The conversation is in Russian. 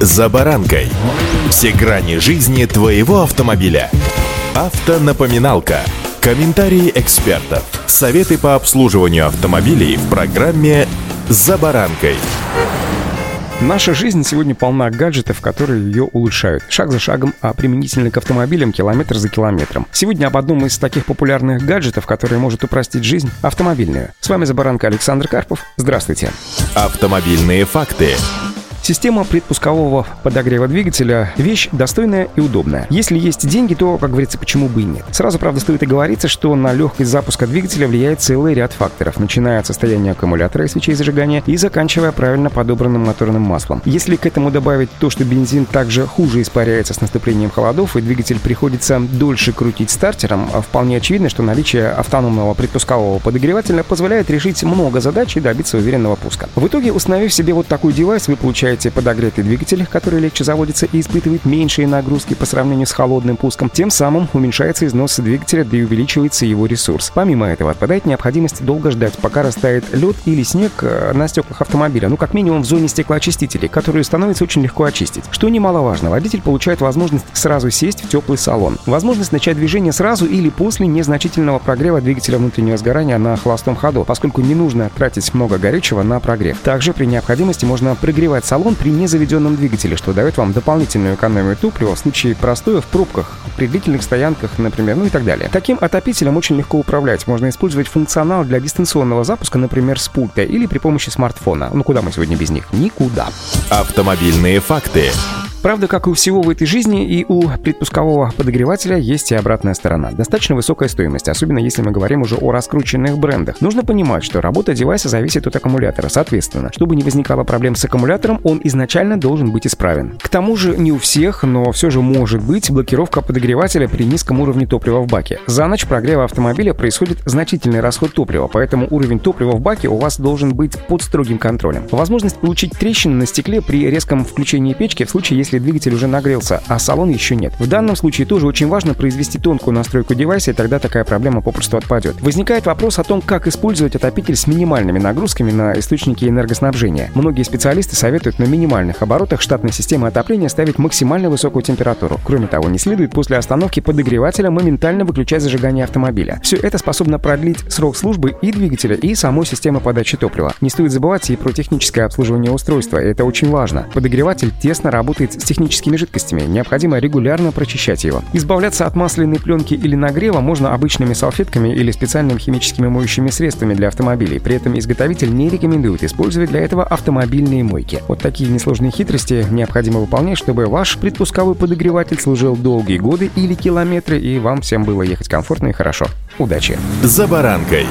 «За баранкой». Все грани жизни твоего автомобиля. Автонапоминалка. Комментарии экспертов. Советы по обслуживанию автомобилей в программе «За баранкой». Наша жизнь сегодня полна гаджетов, которые ее улучшают. Шаг за шагом, а применительно к автомобилям километр за километром. Сегодня об одном из таких популярных гаджетов, который может упростить жизнь, автомобильную. С вами Забаранка Александр Карпов. Здравствуйте. Автомобильные факты. Система предпускового подогрева двигателя – вещь достойная и удобная. Если есть деньги, то, как говорится, почему бы и нет. Сразу, правда, стоит и говориться, что на легкость запуска двигателя влияет целый ряд факторов, начиная от состояния аккумулятора и свечей зажигания и заканчивая правильно подобранным моторным маслом. Если к этому добавить то, что бензин также хуже испаряется с наступлением холодов и двигатель приходится дольше крутить стартером, а вполне очевидно, что наличие автономного предпускового подогревателя позволяет решить много задач и добиться уверенного пуска. В итоге, установив себе вот такой девайс, вы получаете получаете подогретый двигатель, который легче заводится и испытывает меньшие нагрузки по сравнению с холодным пуском. Тем самым уменьшается износ двигателя, да и увеличивается его ресурс. Помимо этого, отпадает необходимость долго ждать, пока растает лед или снег э, на стеклах автомобиля, ну как минимум в зоне стеклоочистителей, которую становится очень легко очистить. Что немаловажно, водитель получает возможность сразу сесть в теплый салон. Возможность начать движение сразу или после незначительного прогрева двигателя внутреннего сгорания на холостом ходу, поскольку не нужно тратить много горючего на прогрев. Также при необходимости можно прогревать салон салон при незаведенном двигателе, что дает вам дополнительную экономию топлива в случае простоя в пробках, при длительных стоянках, например, ну и так далее. Таким отопителем очень легко управлять. Можно использовать функционал для дистанционного запуска, например, с пульта или при помощи смартфона. Ну куда мы сегодня без них? Никуда. Автомобильные факты. Правда, как и у всего в этой жизни, и у предпускового подогревателя есть и обратная сторона. Достаточно высокая стоимость, особенно если мы говорим уже о раскрученных брендах. Нужно понимать, что работа девайса зависит от аккумулятора. Соответственно, чтобы не возникало проблем с аккумулятором, он изначально должен быть исправен. К тому же не у всех, но все же может быть блокировка подогревателя при низком уровне топлива в баке. За ночь прогрева автомобиля происходит значительный расход топлива, поэтому уровень топлива в баке у вас должен быть под строгим контролем. Возможность получить трещины на стекле при резком включении печки в случае, если если двигатель уже нагрелся, а салон еще нет. В данном случае тоже очень важно произвести тонкую настройку девайса, и тогда такая проблема попросту отпадет. Возникает вопрос о том, как использовать отопитель с минимальными нагрузками на источники энергоснабжения. Многие специалисты советуют на минимальных оборотах штатной системы отопления ставить максимально высокую температуру. Кроме того, не следует после остановки подогревателя моментально выключать зажигание автомобиля. Все это способно продлить срок службы и двигателя, и самой системы подачи топлива. Не стоит забывать и про техническое обслуживание устройства, это очень важно. Подогреватель тесно работает с техническими жидкостями, необходимо регулярно прочищать его. Избавляться от масляной пленки или нагрева можно обычными салфетками или специальными химическими моющими средствами для автомобилей. При этом изготовитель не рекомендует использовать для этого автомобильные мойки. Вот такие несложные хитрости необходимо выполнять, чтобы ваш предпусковой подогреватель служил долгие годы или километры, и вам всем было ехать комфортно и хорошо. Удачи! За баранкой!